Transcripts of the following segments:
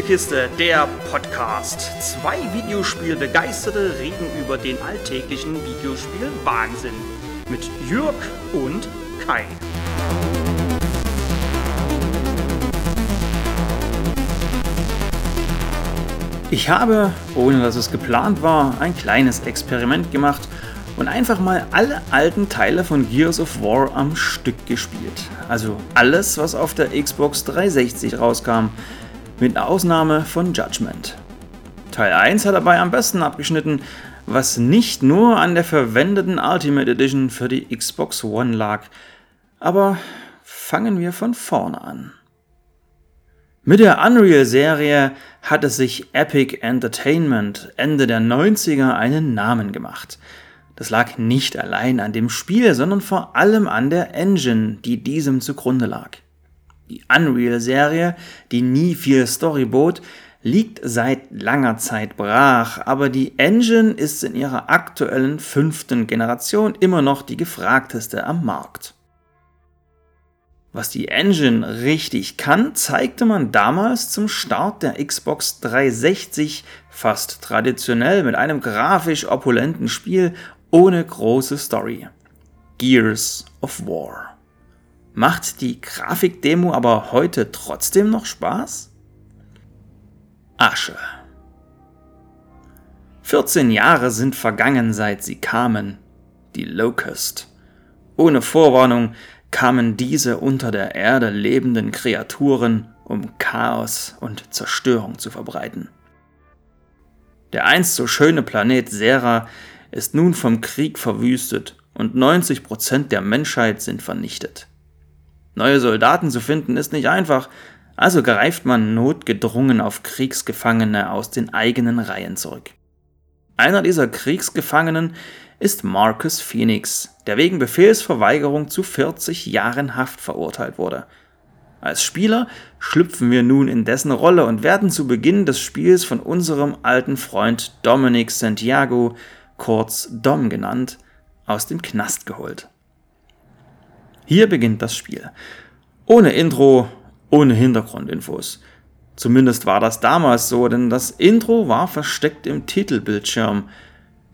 Spielekiste, der Podcast. Zwei Videospielbegeisterte reden über den alltäglichen Videospiel-Wahnsinn. Mit Jürg und Kai. Ich habe, ohne dass es geplant war, ein kleines Experiment gemacht und einfach mal alle alten Teile von Gears of War am Stück gespielt. Also alles, was auf der Xbox 360 rauskam, mit Ausnahme von Judgment. Teil 1 hat dabei am besten abgeschnitten, was nicht nur an der verwendeten Ultimate Edition für die Xbox One lag. Aber fangen wir von vorne an. Mit der Unreal-Serie hatte sich Epic Entertainment Ende der 90er einen Namen gemacht. Das lag nicht allein an dem Spiel, sondern vor allem an der Engine, die diesem zugrunde lag. Die Unreal-Serie, die nie viel Story bot, liegt seit langer Zeit brach, aber die Engine ist in ihrer aktuellen fünften Generation immer noch die gefragteste am Markt. Was die Engine richtig kann, zeigte man damals zum Start der Xbox 360 fast traditionell mit einem grafisch opulenten Spiel ohne große Story. Gears of War. Macht die Grafikdemo aber heute trotzdem noch Spaß? Asche. 14 Jahre sind vergangen, seit sie kamen. Die Locust. Ohne Vorwarnung kamen diese unter der Erde lebenden Kreaturen, um Chaos und Zerstörung zu verbreiten. Der einst so schöne Planet Sera ist nun vom Krieg verwüstet und 90% der Menschheit sind vernichtet. Neue Soldaten zu finden ist nicht einfach, also greift man notgedrungen auf Kriegsgefangene aus den eigenen Reihen zurück. Einer dieser Kriegsgefangenen ist Marcus Phoenix, der wegen Befehlsverweigerung zu 40 Jahren Haft verurteilt wurde. Als Spieler schlüpfen wir nun in dessen Rolle und werden zu Beginn des Spiels von unserem alten Freund Dominic Santiago, kurz Dom genannt, aus dem Knast geholt. Hier beginnt das Spiel. Ohne Intro, ohne Hintergrundinfos. Zumindest war das damals so, denn das Intro war versteckt im Titelbildschirm.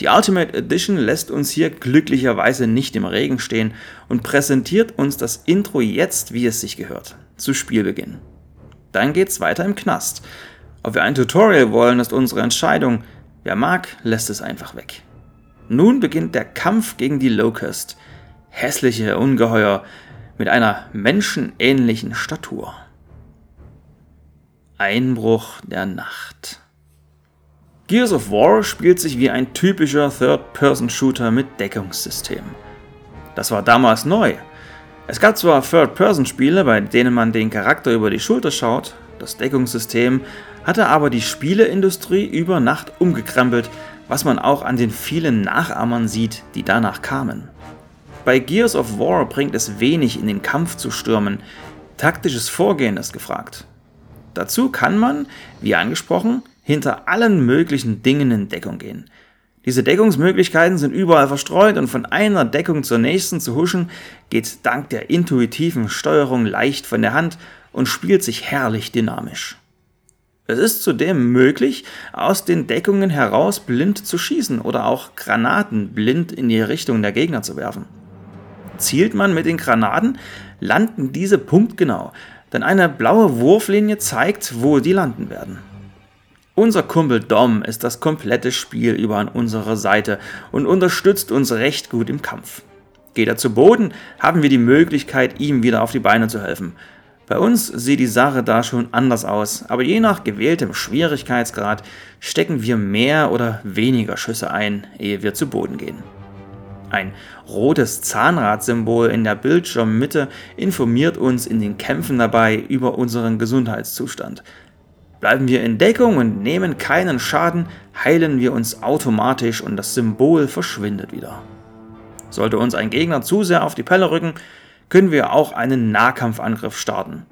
Die Ultimate Edition lässt uns hier glücklicherweise nicht im Regen stehen und präsentiert uns das Intro jetzt, wie es sich gehört, zu Spielbeginn. Dann geht's weiter im Knast. Ob wir ein Tutorial wollen, ist unsere Entscheidung. Wer mag, lässt es einfach weg. Nun beginnt der Kampf gegen die Locust hässliche Ungeheuer mit einer menschenähnlichen Statur. Einbruch der Nacht. Gears of War spielt sich wie ein typischer Third-Person-Shooter mit Deckungssystem. Das war damals neu. Es gab zwar Third-Person-Spiele, bei denen man den Charakter über die Schulter schaut, das Deckungssystem hatte aber die Spieleindustrie über Nacht umgekrempelt, was man auch an den vielen Nachahmern sieht, die danach kamen. Bei Gears of War bringt es wenig in den Kampf zu stürmen, taktisches Vorgehen ist gefragt. Dazu kann man, wie angesprochen, hinter allen möglichen Dingen in Deckung gehen. Diese Deckungsmöglichkeiten sind überall verstreut und von einer Deckung zur nächsten zu huschen geht dank der intuitiven Steuerung leicht von der Hand und spielt sich herrlich dynamisch. Es ist zudem möglich, aus den Deckungen heraus blind zu schießen oder auch Granaten blind in die Richtung der Gegner zu werfen. Zielt man mit den Granaten, landen diese punktgenau, denn eine blaue Wurflinie zeigt, wo die landen werden. Unser Kumpel Dom ist das komplette Spiel über an unserer Seite und unterstützt uns recht gut im Kampf. Geht er zu Boden, haben wir die Möglichkeit, ihm wieder auf die Beine zu helfen. Bei uns sieht die Sache da schon anders aus, aber je nach gewähltem Schwierigkeitsgrad stecken wir mehr oder weniger Schüsse ein, ehe wir zu Boden gehen. Ein rotes Zahnradsymbol in der Bildschirmmitte informiert uns in den Kämpfen dabei über unseren Gesundheitszustand. Bleiben wir in Deckung und nehmen keinen Schaden, heilen wir uns automatisch und das Symbol verschwindet wieder. Sollte uns ein Gegner zu sehr auf die Pelle rücken, können wir auch einen Nahkampfangriff starten.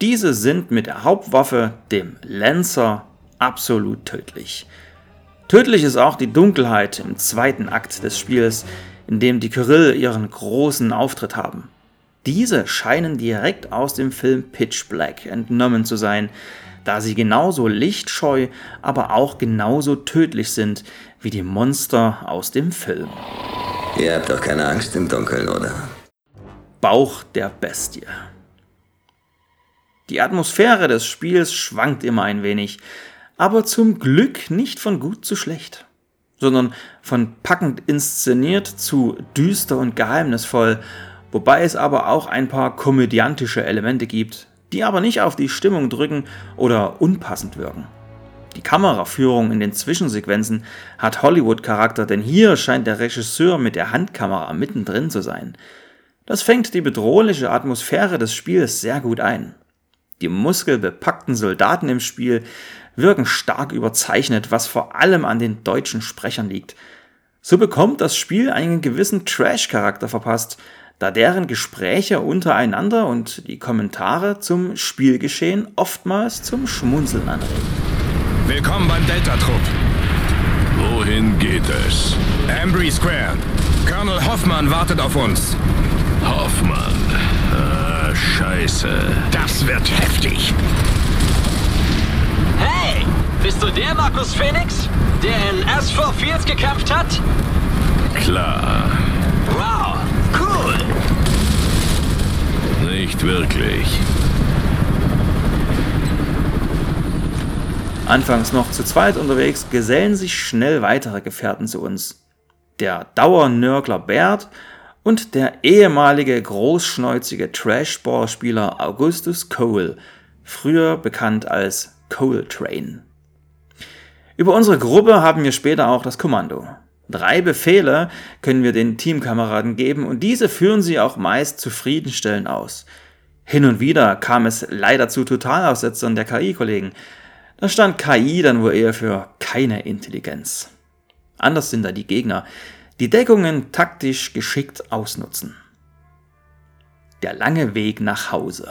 Diese sind mit der Hauptwaffe, dem Lancer, absolut tödlich. Tödlich ist auch die Dunkelheit im zweiten Akt des Spiels, in dem die Kyrill ihren großen Auftritt haben. Diese scheinen direkt aus dem Film Pitch Black entnommen zu sein, da sie genauso lichtscheu, aber auch genauso tödlich sind wie die Monster aus dem Film. Ihr habt doch keine Angst im Dunkeln, oder? Bauch der Bestie. Die Atmosphäre des Spiels schwankt immer ein wenig, aber zum Glück nicht von gut zu schlecht, sondern von packend inszeniert zu düster und geheimnisvoll, wobei es aber auch ein paar komödiantische Elemente gibt, die aber nicht auf die Stimmung drücken oder unpassend wirken. Die Kameraführung in den Zwischensequenzen hat Hollywood-Charakter, denn hier scheint der Regisseur mit der Handkamera mittendrin zu sein. Das fängt die bedrohliche Atmosphäre des Spiels sehr gut ein. Die muskelbepackten Soldaten im Spiel wirken stark überzeichnet, was vor allem an den deutschen Sprechern liegt. So bekommt das Spiel einen gewissen Trash-Charakter verpasst, da deren Gespräche untereinander und die Kommentare zum Spielgeschehen oftmals zum Schmunzeln anregen. Willkommen beim Delta-Trupp. Wohin geht es? Ambry Square. Colonel Hoffmann wartet auf uns. Hoffmann. Ah, scheiße. Das wird heftig. Bist du der Markus Phoenix, der in S4 Fields gekämpft hat? Klar. Wow, cool. Nicht wirklich. Anfangs noch zu zweit unterwegs, gesellen sich schnell weitere Gefährten zu uns. Der Dauernörgler Bert und der ehemalige großschnäuzige Trashball-Spieler Augustus Cole, früher bekannt als Cole Train. Über unsere Gruppe haben wir später auch das Kommando. Drei Befehle können wir den Teamkameraden geben und diese führen sie auch meist zufriedenstellend aus. Hin und wieder kam es leider zu Totalaussetzern der KI-Kollegen. Da stand KI dann wohl eher für keine Intelligenz. Anders sind da die Gegner, die Deckungen taktisch geschickt ausnutzen. Der lange Weg nach Hause.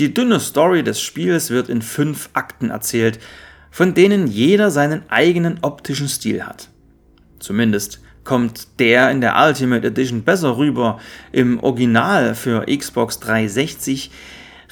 Die dünne Story des Spiels wird in fünf Akten erzählt, von denen jeder seinen eigenen optischen Stil hat. Zumindest kommt der in der Ultimate Edition besser rüber. Im Original für Xbox 360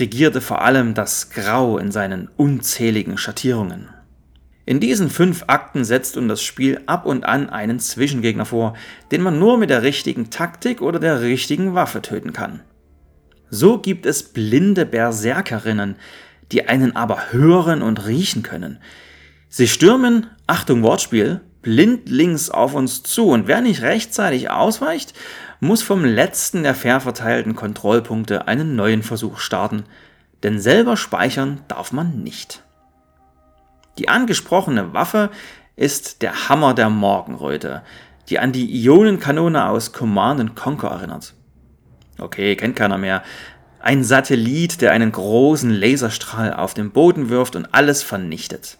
regierte vor allem das Grau in seinen unzähligen Schattierungen. In diesen fünf Akten setzt uns das Spiel ab und an einen Zwischengegner vor, den man nur mit der richtigen Taktik oder der richtigen Waffe töten kann. So gibt es blinde Berserkerinnen, die einen aber hören und riechen können. Sie stürmen, Achtung Wortspiel, blindlings auf uns zu und wer nicht rechtzeitig ausweicht, muss vom letzten der fair verteilten Kontrollpunkte einen neuen Versuch starten, denn selber speichern darf man nicht. Die angesprochene Waffe ist der Hammer der Morgenröte, die an die Ionenkanone aus Command Conquer erinnert. Okay, kennt keiner mehr. Ein Satellit, der einen großen Laserstrahl auf den Boden wirft und alles vernichtet.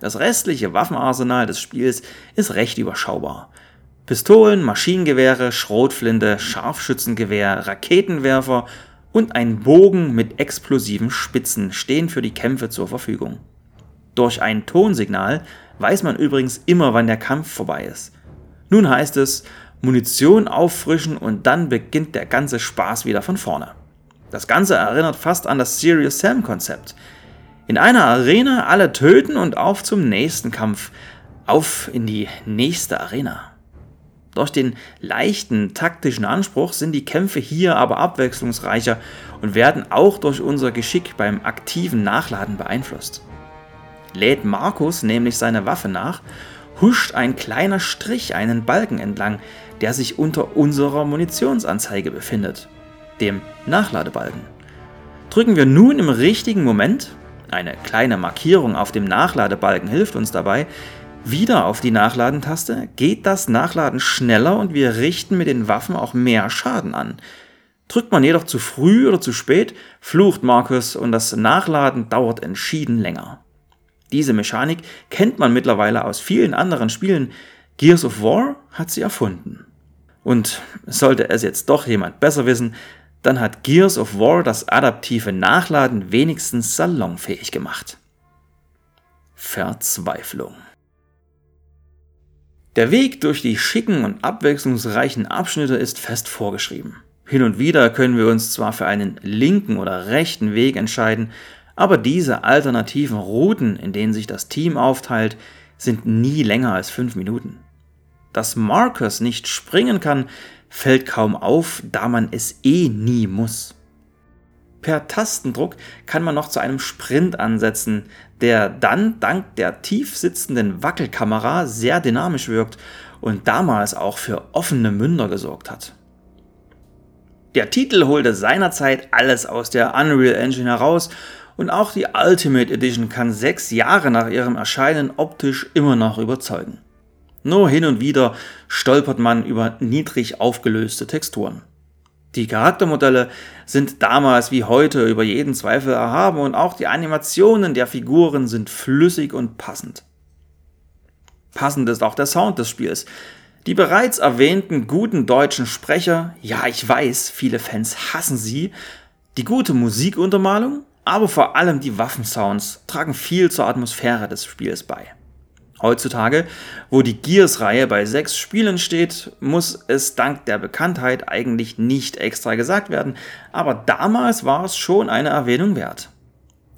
Das restliche Waffenarsenal des Spiels ist recht überschaubar. Pistolen, Maschinengewehre, Schrotflinte, Scharfschützengewehr, Raketenwerfer und ein Bogen mit explosiven Spitzen stehen für die Kämpfe zur Verfügung. Durch ein Tonsignal weiß man übrigens immer, wann der Kampf vorbei ist. Nun heißt es, Munition auffrischen und dann beginnt der ganze Spaß wieder von vorne. Das Ganze erinnert fast an das Serious Sam Konzept. In einer Arena alle töten und auf zum nächsten Kampf, auf in die nächste Arena. Durch den leichten taktischen Anspruch sind die Kämpfe hier aber abwechslungsreicher und werden auch durch unser Geschick beim aktiven Nachladen beeinflusst. Lädt Markus nämlich seine Waffe nach, huscht ein kleiner Strich einen Balken entlang, der sich unter unserer Munitionsanzeige befindet, dem Nachladebalken. Drücken wir nun im richtigen Moment, eine kleine Markierung auf dem Nachladebalken hilft uns dabei, wieder auf die Nachladentaste, geht das Nachladen schneller und wir richten mit den Waffen auch mehr Schaden an. Drückt man jedoch zu früh oder zu spät, flucht Markus und das Nachladen dauert entschieden länger. Diese Mechanik kennt man mittlerweile aus vielen anderen Spielen. Gears of War hat sie erfunden. Und sollte es jetzt doch jemand besser wissen, dann hat Gears of War das adaptive Nachladen wenigstens salonfähig gemacht. Verzweiflung. Der Weg durch die schicken und abwechslungsreichen Abschnitte ist fest vorgeschrieben. Hin und wieder können wir uns zwar für einen linken oder rechten Weg entscheiden, aber diese alternativen Routen, in denen sich das Team aufteilt, sind nie länger als fünf Minuten. Dass Marcus nicht springen kann, fällt kaum auf, da man es eh nie muss. Per Tastendruck kann man noch zu einem Sprint ansetzen, der dann dank der tief sitzenden Wackelkamera sehr dynamisch wirkt und damals auch für offene Münder gesorgt hat. Der Titel holte seinerzeit alles aus der Unreal Engine heraus und auch die Ultimate Edition kann sechs Jahre nach ihrem Erscheinen optisch immer noch überzeugen. Nur hin und wieder stolpert man über niedrig aufgelöste Texturen. Die Charaktermodelle sind damals wie heute über jeden Zweifel erhaben und auch die Animationen der Figuren sind flüssig und passend. Passend ist auch der Sound des Spiels, die bereits erwähnten guten deutschen Sprecher, ja ich weiß, viele Fans hassen sie, die gute Musikuntermalung, aber vor allem die Waffensounds tragen viel zur Atmosphäre des Spiels bei. Heutzutage, wo die Gears-Reihe bei sechs Spielen steht, muss es dank der Bekanntheit eigentlich nicht extra gesagt werden, aber damals war es schon eine Erwähnung wert.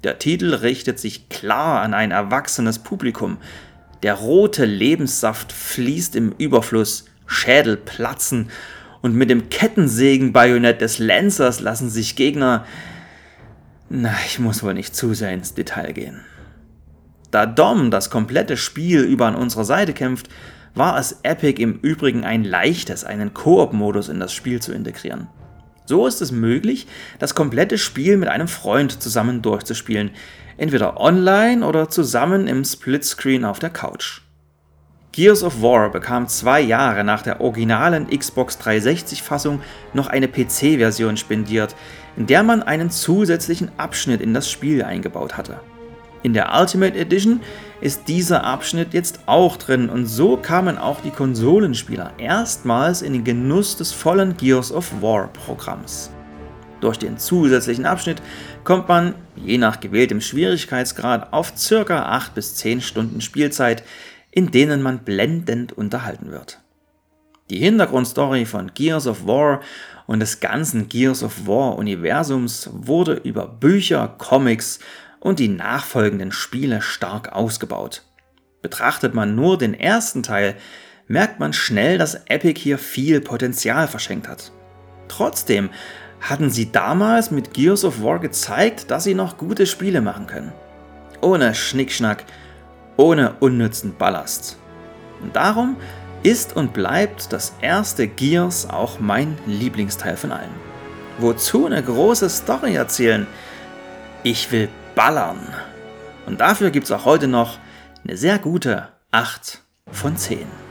Der Titel richtet sich klar an ein erwachsenes Publikum, der rote Lebenssaft fließt im Überfluss, Schädel platzen und mit dem Kettensägen-Bajonett des Lancers lassen sich Gegner. Na, ich muss wohl nicht zu sehr ins Detail gehen. Da Dom das komplette Spiel über an unserer Seite kämpft, war es Epic im Übrigen ein leichtes, einen Koop-Modus in das Spiel zu integrieren. So ist es möglich, das komplette Spiel mit einem Freund zusammen durchzuspielen, entweder online oder zusammen im Splitscreen auf der Couch. Gears of War bekam zwei Jahre nach der originalen Xbox 360-Fassung noch eine PC-Version spendiert, in der man einen zusätzlichen Abschnitt in das Spiel eingebaut hatte. In der Ultimate Edition ist dieser Abschnitt jetzt auch drin und so kamen auch die Konsolenspieler erstmals in den Genuss des vollen Gears of War Programms. Durch den zusätzlichen Abschnitt kommt man, je nach gewähltem Schwierigkeitsgrad, auf ca. 8 bis 10 Stunden Spielzeit, in denen man blendend unterhalten wird. Die Hintergrundstory von Gears of War und des ganzen Gears of War Universums wurde über Bücher, Comics und die nachfolgenden Spiele stark ausgebaut. Betrachtet man nur den ersten Teil, merkt man schnell, dass Epic hier viel Potenzial verschenkt hat. Trotzdem hatten sie damals mit Gears of War gezeigt, dass sie noch gute Spiele machen können. Ohne Schnickschnack, ohne unnützen Ballast. Und darum ist und bleibt das erste Gears auch mein Lieblingsteil von allen. Wozu eine große Story erzählen? Ich will ballern. Und dafür gibt es auch heute noch eine sehr gute 8 von 10.